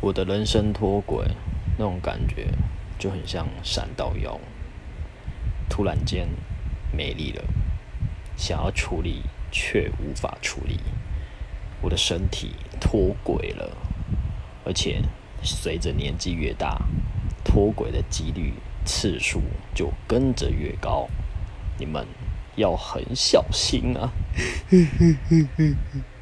我的人生脱轨，那种感觉就很像闪到腰，突然间没力了，想要处理却无法处理，我的身体脱轨了，而且随着年纪越大，脱轨的几率次数就跟着越高，你们要很小心啊！